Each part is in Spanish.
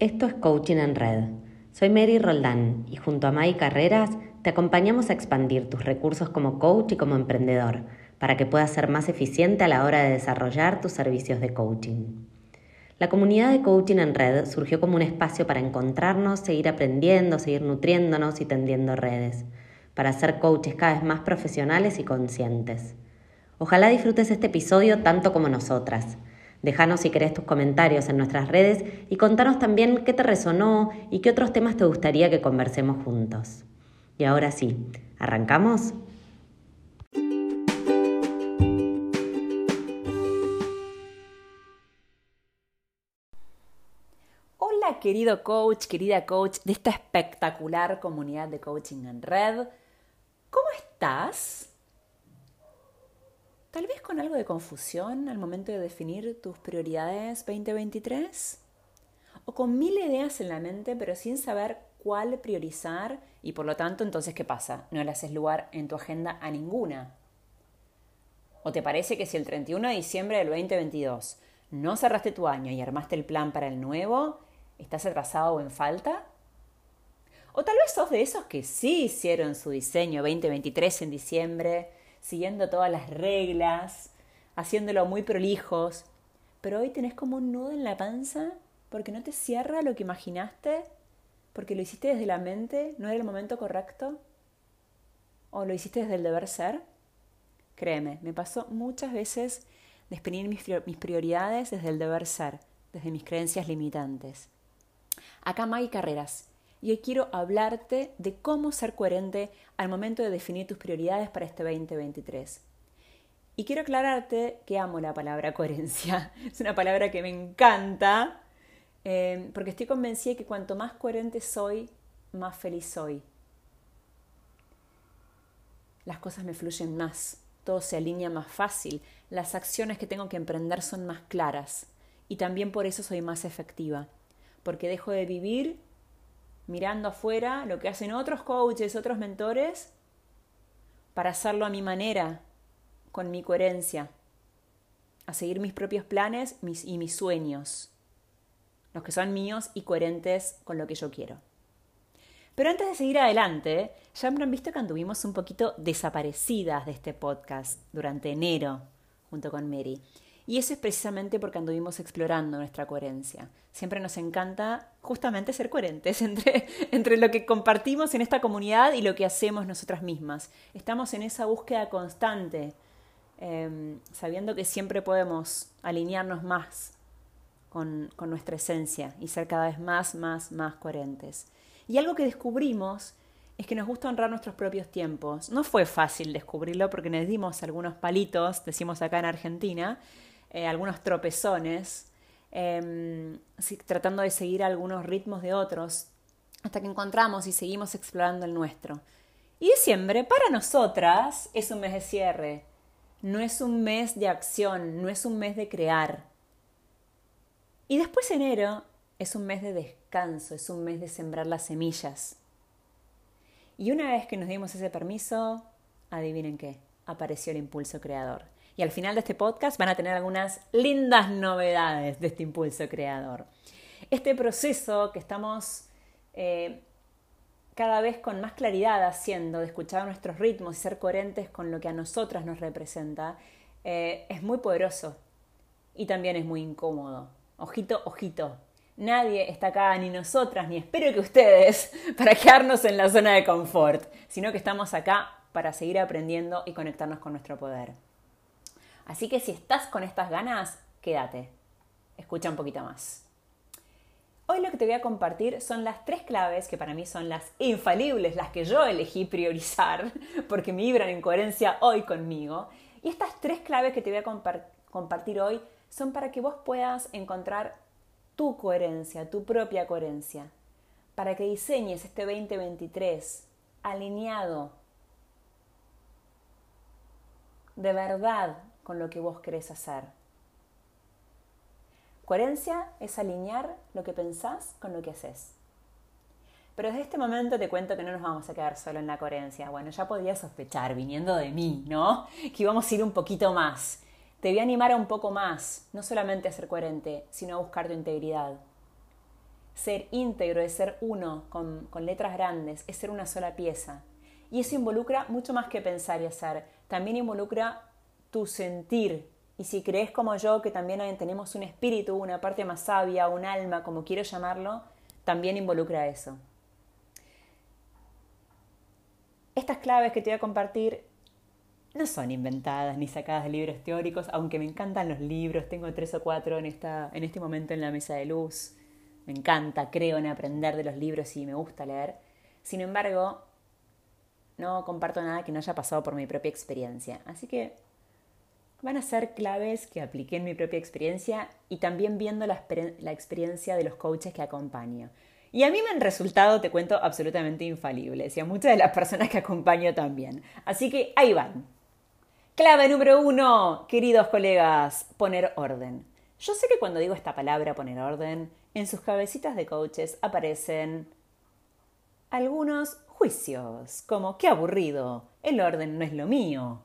Esto es Coaching en Red. Soy Mary Roldán y junto a Mai Carreras te acompañamos a expandir tus recursos como coach y como emprendedor para que puedas ser más eficiente a la hora de desarrollar tus servicios de coaching. La comunidad de Coaching en Red surgió como un espacio para encontrarnos, seguir aprendiendo, seguir nutriéndonos y tendiendo redes, para ser coaches cada vez más profesionales y conscientes. Ojalá disfrutes este episodio tanto como nosotras. Déjanos si querés tus comentarios en nuestras redes y contanos también qué te resonó y qué otros temas te gustaría que conversemos juntos. Y ahora sí, ¿arrancamos? Hola querido coach, querida coach de esta espectacular comunidad de coaching en red. ¿Cómo estás? Tal vez con algo de confusión al momento de definir tus prioridades 2023. O con mil ideas en la mente pero sin saber cuál priorizar y por lo tanto entonces ¿qué pasa? No le haces lugar en tu agenda a ninguna. ¿O te parece que si el 31 de diciembre del 2022 no cerraste tu año y armaste el plan para el nuevo, estás atrasado o en falta? O tal vez sos de esos que sí hicieron su diseño 2023 en diciembre, siguiendo todas las reglas, haciéndolo muy prolijos, pero hoy tenés como un nudo en la panza porque no te cierra lo que imaginaste, porque lo hiciste desde la mente, no era el momento correcto, o lo hiciste desde el deber ser. Créeme, me pasó muchas veces definir mis prioridades desde el deber ser, desde mis creencias limitantes. Acá Maggie Carreras, y hoy quiero hablarte de cómo ser coherente al momento de definir tus prioridades para este 2023. Y quiero aclararte que amo la palabra coherencia. Es una palabra que me encanta eh, porque estoy convencida que cuanto más coherente soy, más feliz soy. Las cosas me fluyen más, todo se alinea más fácil, las acciones que tengo que emprender son más claras y también por eso soy más efectiva, porque dejo de vivir mirando afuera lo que hacen otros coaches, otros mentores, para hacerlo a mi manera, con mi coherencia, a seguir mis propios planes y mis sueños, los que son míos y coherentes con lo que yo quiero. Pero antes de seguir adelante, ya habrán visto que anduvimos un poquito desaparecidas de este podcast durante enero junto con Mary. Y eso es precisamente porque anduvimos explorando nuestra coherencia. Siempre nos encanta justamente ser coherentes entre, entre lo que compartimos en esta comunidad y lo que hacemos nosotras mismas. Estamos en esa búsqueda constante, em, sabiendo que siempre podemos alinearnos más con, con nuestra esencia y ser cada vez más, más, más coherentes. Y algo que descubrimos es que nos gusta honrar nuestros propios tiempos. No fue fácil descubrirlo porque nos dimos algunos palitos, decimos acá en Argentina, eh, algunos tropezones, em, tratando de seguir algunos ritmos de otros, hasta que encontramos y seguimos explorando el nuestro. Y diciembre, para nosotras, es un mes de cierre, no es un mes de acción, no es un mes de crear. Y después enero es un mes de descanso, es un mes de sembrar las semillas. Y una vez que nos dimos ese permiso, adivinen qué, apareció el impulso creador y al final de este podcast van a tener algunas lindas novedades de este impulso creador. Este proceso que estamos eh, cada vez con más claridad haciendo, de escuchar nuestros ritmos y ser coherentes con lo que a nosotras nos representa, eh, es muy poderoso y también es muy incómodo. Ojito, ojito. Nadie está acá, ni nosotras, ni espero que ustedes, para quedarnos en la zona de confort, sino que estamos acá para seguir aprendiendo y conectarnos con nuestro poder. Así que si estás con estas ganas, quédate. Escucha un poquito más. Hoy lo que te voy a compartir son las tres claves que para mí son las infalibles, las que yo elegí priorizar, porque me vibran en coherencia hoy conmigo. Y estas tres claves que te voy a compartir hoy son para que vos puedas encontrar tu coherencia, tu propia coherencia, para que diseñes este 2023 alineado de verdad con lo que vos querés hacer. Coherencia es alinear lo que pensás con lo que haces. Pero desde este momento te cuento que no nos vamos a quedar solo en la coherencia. Bueno, ya podría sospechar, viniendo de mí, ¿no? Que íbamos a ir un poquito más. Te voy a animar a un poco más, no solamente a ser coherente, sino a buscar tu integridad. Ser íntegro es ser uno con, con letras grandes, es ser una sola pieza. Y eso involucra mucho más que pensar y hacer. También involucra tu sentir. Y si crees como yo que también tenemos un espíritu, una parte más sabia, un alma, como quiero llamarlo, también involucra eso. Estas claves que te voy a compartir no son inventadas ni sacadas de libros teóricos, aunque me encantan los libros, tengo tres o cuatro en, esta, en este momento en la mesa de luz, me encanta, creo en aprender de los libros y me gusta leer. Sin embargo, no comparto nada que no haya pasado por mi propia experiencia. Así que van a ser claves que apliqué en mi propia experiencia y también viendo la, experiencia de los coaches que acompaño. Y a mí me han resultado, te cuento, absolutamente infalibles y a muchas de las personas que acompaño también. Así que ahí van. Clave número uno, queridos colegas, poner orden. Yo sé que cuando digo esta palabra, poner orden, en sus cabecitas de coaches aparecen algunos juicios, como qué aburrido, el orden no es lo mío.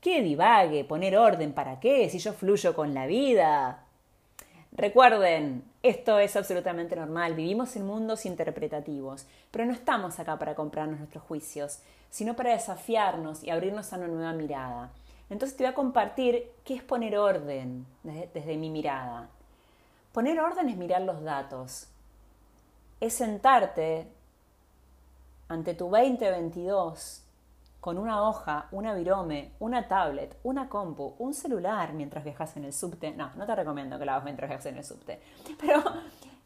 Qué divague, poner orden para qué, si yo fluyo con la vida. Recuerden, esto es absolutamente normal, vivimos en mundos interpretativos, pero no estamos acá para comprarnos nuestros juicios, sino para desafiarnos y abrirnos a una nueva mirada. Entonces te voy a compartir qué es poner orden desde, desde mi mirada. Poner orden es mirar los datos, es sentarte ante tu 2022 con una hoja, una virome, una tablet, una compu, un celular mientras viajas en el subte. No, no te recomiendo que lo hagas mientras viajas en el subte. Pero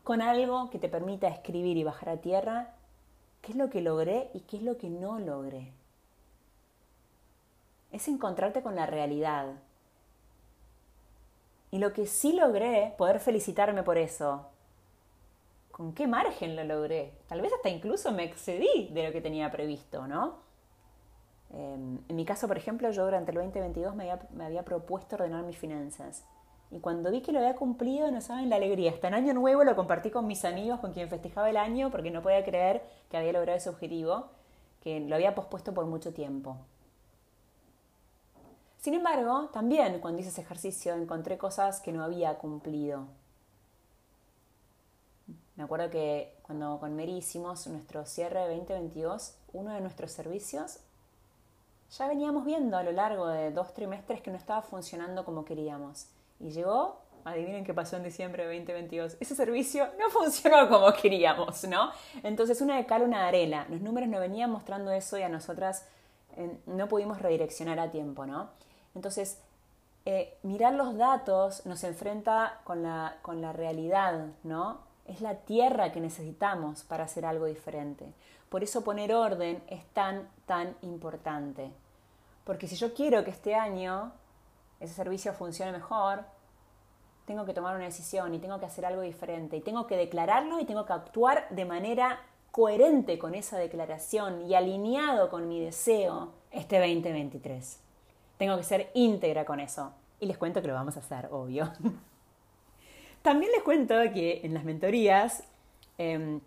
con algo que te permita escribir y bajar a tierra qué es lo que logré y qué es lo que no logré. Es encontrarte con la realidad. Y lo que sí logré, poder felicitarme por eso, con qué margen lo logré. Tal vez hasta incluso me excedí de lo que tenía previsto, ¿no? Em, en mi caso, por ejemplo, yo durante el 2022 me había, me había, propuesto ordenar mis finanzas. Y cuando vi que lo había cumplido, no saben la alegría. Hasta en Año Nuevo lo compartí con mis amigos, con quien festejaba el año, porque no podía creer que había logrado ese objetivo, que lo había pospuesto por mucho tiempo. Sin embargo, también cuando hice ese ejercicio encontré cosas que no había cumplido. Me acuerdo que cuando con Mary hicimos nuestro cierre de 2022, uno de nuestros servicios, ya veníamos viendo a lo largo de dos trimestres que no estaba funcionando como queríamos. Y llegó, adivinen qué pasó en diciembre de 2022, ese servicio no funcionó como queríamos, ¿no? Entonces una de cal, una de arena. Los números no venían mostrando eso y a nosotras eh, no pudimos redireccionar a tiempo, ¿no? Entonces, eh, mirar los datos nos enfrenta con la, con la realidad, ¿no? Es la tierra que necesitamos para hacer algo diferente. Por eso poner orden es tan, tan importante. Porque si yo quiero que este año ese servicio funcione mejor, tengo que tomar una decisión y tengo que hacer algo diferente y tengo que declararlo y tengo que actuar de manera coherente con esa declaración y alineado con mi deseo este 2023. Tengo que ser íntegra con eso. Y les cuento que lo vamos a hacer, obvio. También les cuento que en las mentorías em,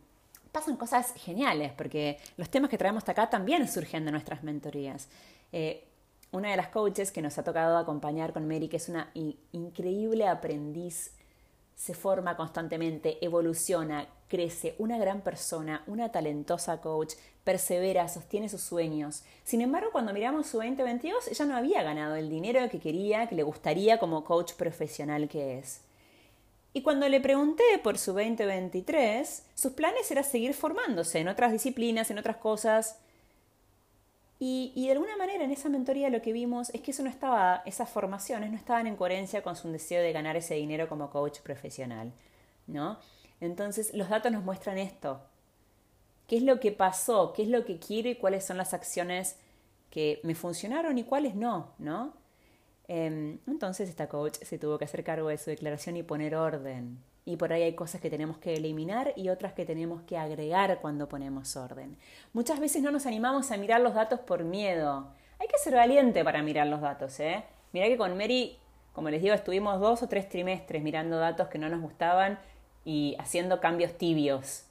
pasan cosas geniales, porque los temas que traemos hasta acá también surgen de nuestras mentorías. Eh, una de las coaches que nos ha tocado acompañar con Mary, que es una increíble aprendiz, se forma constantemente, evoluciona, crece, una gran persona, una talentosa coach, persevera, sostiene sus sueños. Sin embargo, cuando miramos su 2022, ella no había ganado el dinero que quería, que le gustaría como coach profesional que es. Y cuando le pregunté por su 2023, sus planes era seguir formándose en otras disciplinas, en otras cosas. Y, de alguna manera en esa mentoría lo que vimos es que eso no estaba, esas formaciones no estaban en coherencia con su deseo de ganar ese dinero como coach profesional, ¿no? Entonces los datos nos muestran esto. ¿Qué es lo que pasó? ¿Qué es lo que quiero y cuáles son las acciones que me funcionaron y cuáles no, ¿no? Em, entonces esta coach se tuvo que hacer cargo de su declaración y poner orden. Y por ahí hay cosas que tenemos que eliminar y otras que tenemos que agregar cuando ponemos orden. Muchas veces no nos animamos a mirar los datos por miedo. Hay que ser valiente para mirar los datos, ¿eh? Mirá que con Mary, como les digo, estuvimos dos o tres trimestres mirando datos que no nos gustaban y haciendo cambios tibios.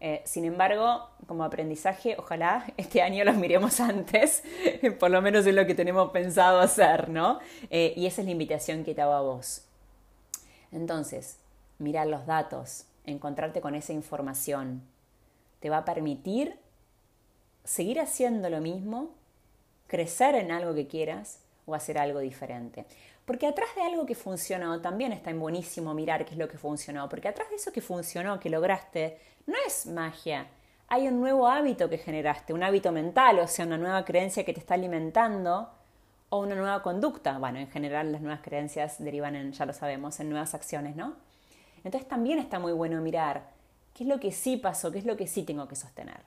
Eh, sin embargo, como aprendizaje, ojalá este año los miremos antes, por lo menos es lo que tenemos pensado hacer, ¿no? Eh, y esa es la invitación que te hago a vos. Entonces, mirar los datos, encontrarte con esa información. Te va a permitir seguir haciendo lo mismo, crecer en algo que quieras o hacer algo diferente. Porque atrás de algo que funcionó también está en buenísimo mirar qué es lo que funcionó, porque atrás de eso que funcionó, que lograste, no es magia. Hay un nuevo hábito que generaste, un hábito mental, o sea, una nueva creencia que te está alimentando o una nueva conducta. Bueno, en general las nuevas creencias derivan en, ya lo sabemos, en nuevas acciones, ¿no? Entonces también está muy bueno mirar qué es lo que sí pasó, qué es lo que sí tengo que sostener.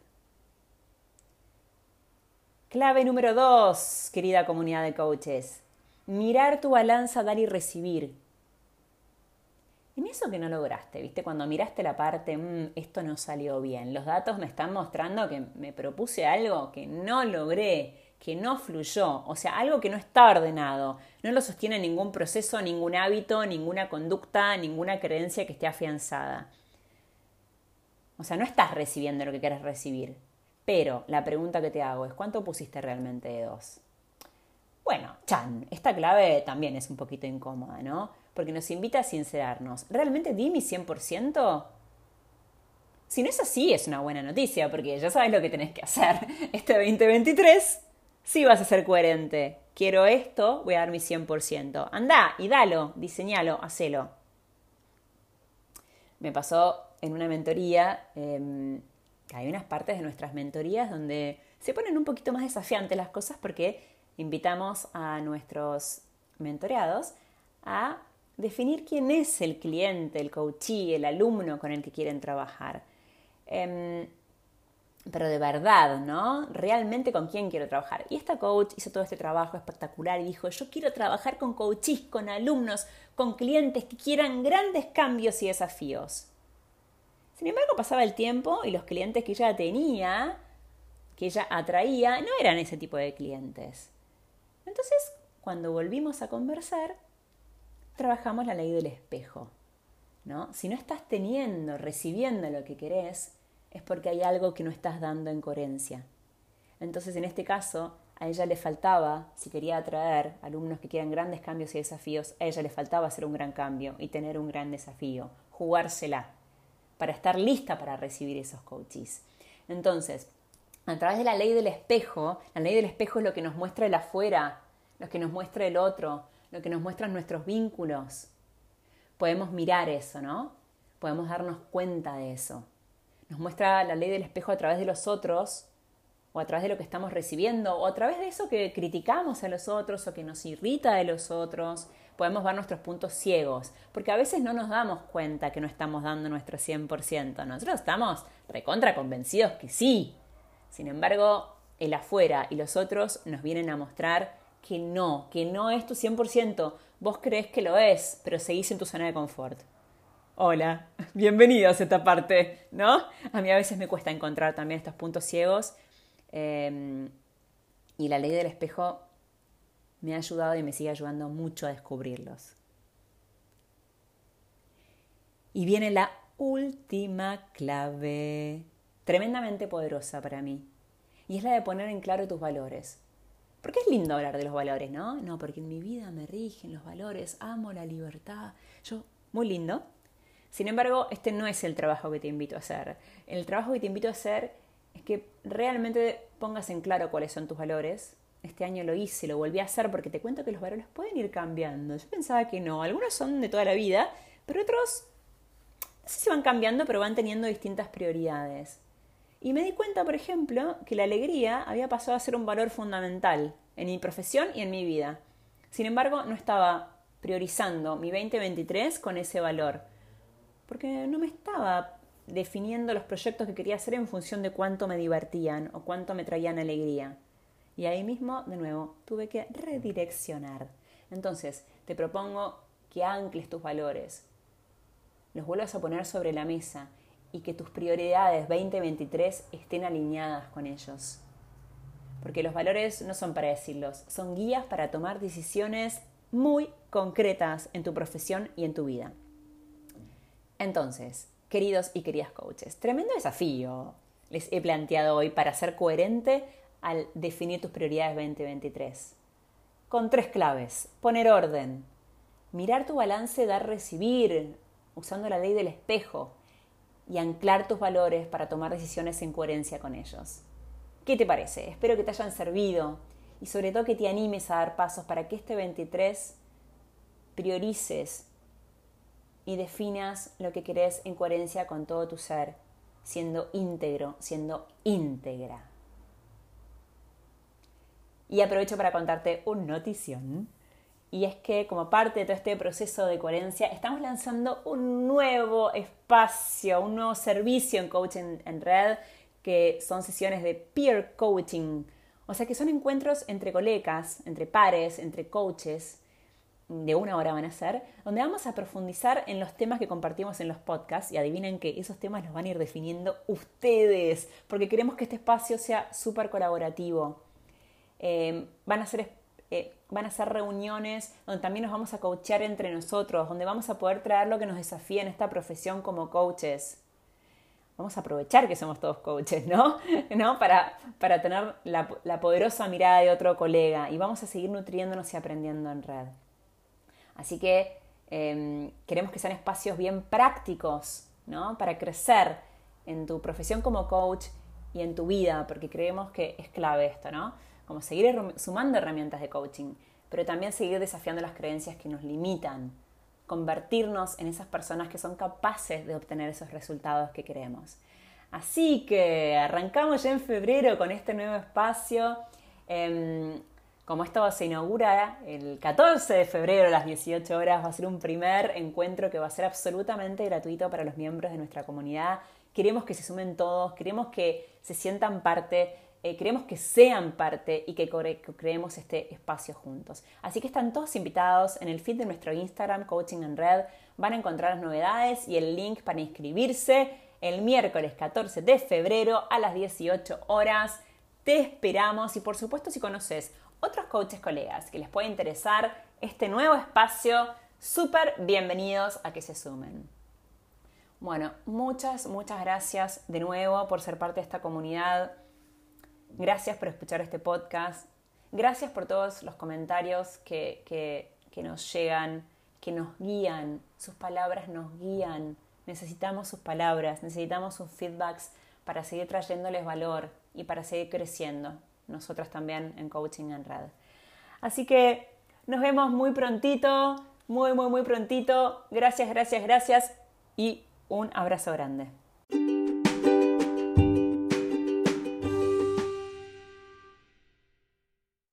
Clave número dos, querida comunidad de coaches. Mirar tu balanza, dar y recibir. En eso que no lograste, ¿viste? Cuando miraste la parte, mm, esto no salió bien, los datos me están mostrando que me propuse algo que no logré, que no fluyó, o sea, algo que no está ordenado, no lo sostiene ningún proceso, ningún hábito, ninguna conducta, ninguna creencia que esté afianzada. O sea, no estás recibiendo lo que quieres recibir. Pero la pregunta que te hago es, ¿cuánto pusiste realmente de dos? Bueno, Chan, esta clave también es un poquito incómoda, ¿no? Porque nos invita a sincerarnos. ¿Realmente di mi 100%? Si no es así, es una buena noticia, porque ya sabes lo que tenés que hacer. Este 2023 sí vas a ser coherente. Quiero esto, voy a dar mi 100%. Anda y dalo, diseñalo, hacelo. Me pasó en una mentoría hay unas partes de nuestras mentorías donde se ponen un poquito más desafiantes las cosas porque invitamos a nuestros mentoreados a definir quién es el cliente, el coachee, el alumno con el que quieren trabajar. Em, pero de verdad, ¿no? Realmente con quién quiero trabajar. Y esta coach hizo todo este trabajo espectacular y dijo, yo quiero trabajar con coaches, con alumnos, con clientes que quieran grandes cambios y desafíos. Sin embargo, pasaba el tiempo y los clientes que ella tenía, que ella atraía, no eran ese tipo de clientes. Entonces, cuando volvimos a conversar, trabajamos la ley del espejo. ¿no? Si no estás teniendo, recibiendo lo que querés, es porque hay algo que no estás dando en coherencia. Entonces, en este caso, a ella le faltaba, si quería atraer alumnos que quieran grandes cambios y desafíos, a ella le faltaba hacer un gran cambio y tener un gran desafío, jugársela para estar lista para recibir esos coaches. Entonces, a través de la ley del espejo, la ley del espejo es lo que nos muestra el afuera, lo que nos muestra el otro, lo que nos muestran nuestros vínculos. Podemos mirar eso, ¿no? Podemos darnos cuenta de eso. Nos muestra la ley del espejo a través de los otros, o a través de lo que estamos recibiendo, o a través de eso que criticamos a los otros o que nos irrita de los otros, podemos ver nuestros puntos ciegos, porque a veces no nos damos cuenta que no estamos dando nuestro 100%. Nosotros estamos recontra convencidos que sí. Sin embargo, el afuera y los otros nos vienen a mostrar que no, que no es tu 100%. Vos crees que lo es, pero seguís en tu zona de confort. Hola, bienvenidos a esta parte, ¿no? A mí a veces me cuesta encontrar también estos puntos ciegos. Eh, y la ley del espejo me ha ayudado y me sigue ayudando mucho a descubrirlos. Y viene la última clave, tremendamente poderosa para mí, y es la de poner en claro tus valores. Porque es lindo hablar de los valores, ¿no? No, porque en mi vida me rigen los valores, amo la libertad. Yo, muy lindo. Sin embargo, este no es el trabajo que te invito a hacer. El trabajo que te invito a hacer es que realmente pongas en claro cuáles son tus valores, este año lo hice, lo volví a hacer porque te cuento que los valores pueden ir cambiando. Yo pensaba que no, algunos son de toda la vida, pero otros no sé si van cambiando, pero van teniendo distintas prioridades. Y me di cuenta, por ejemplo, que la alegría había pasado a ser un valor fundamental en mi profesión y en mi vida. Sin embargo, no estaba priorizando mi 2023 con ese valor, porque no me estaba definiendo los proyectos que quería hacer en función de cuánto me divertían o cuánto me traían alegría. Y ahí mismo, de nuevo, tuve que redireccionar. Entonces, te propongo que ancles tus valores, los vuelvas a poner sobre la mesa y que tus prioridades 2023 estén alineadas con ellos. Porque los valores no son para decirlos, son guías para tomar decisiones muy concretas en tu profesión y en tu vida. Entonces, queridos y queridas coaches, tremendo desafío les he planteado hoy para ser coherente al definir tus prioridades 2023. Con tres claves. Poner orden. Mirar tu balance, dar, recibir, usando la ley del espejo. y anclar tus valores para tomar decisiones en coherencia con ellos. ¿Qué te parece? Espero que te hayan servido y sobre todo que te animes a dar pasos para que este 23 priorices y definas lo que querés en coherencia con todo tu ser, siendo íntegro, siendo íntegra. Y aprovecho para contarte un notición. Y es que como parte de todo este proceso de coherencia, estamos lanzando un nuevo espacio, un nuevo servicio en Coaching en Red, que son sesiones de peer coaching. O sea que son encuentros entre colegas, entre pares, entre coaches, de una hora van a ser, donde vamos a profundizar en los temas que compartimos en los podcasts y adivinen que esos temas los van a ir definiendo ustedes, porque queremos que este espacio sea súper colaborativo. Eh, van, a ser, eh, van a ser reuniones donde también nos vamos a coachear entre nosotros, donde vamos a poder traer lo que nos desafía en esta profesión como coaches. Vamos a aprovechar que somos todos coaches, ¿no? ¿No? Para, para tener la, la poderosa mirada de otro colega y vamos a seguir nutriéndonos y aprendiendo en red. Así que em, queremos que sean espacios bien prácticos, ¿no? Para crecer en tu profesión como coach y en tu vida, porque creemos que es clave esto, ¿no? Como seguir sumando herramientas de coaching, pero también seguir desafiando las creencias que nos limitan, convertirnos en esas personas que son capaces de obtener esos resultados que queremos. Así que arrancamos ya en febrero con este nuevo espacio. Em, como esto se inaugura el 14 de febrero a las 18 horas, va a ser un primer encuentro que va a ser absolutamente gratuito para los miembros de nuestra comunidad. Queremos que se sumen todos, queremos que se sientan parte, eh, queremos que sean parte y que creemos este espacio juntos. Así que están todos invitados en el feed de nuestro Instagram, Coaching en Red. Van a encontrar las novedades y el link para inscribirse el miércoles 14 de febrero a las 18 horas. Te esperamos y por supuesto si conoces otros coaches colegas que les pueda interesar este nuevo espacio, súper bienvenidos a que se sumen. Bueno, muchas, muchas gracias de nuevo por ser parte de esta comunidad. Gracias por escuchar este podcast. Gracias por todos los comentarios que, que, nos llegan, que nos guían. Sus palabras nos guían. Necesitamos sus palabras, necesitamos sus feedbacks para seguir trayéndoles valor y para seguir creciendo nosotras también en Coaching en Red. Así que nos vemos muy prontito, muy, muy, muy prontito. Gracias, gracias, gracias y un abrazo grande.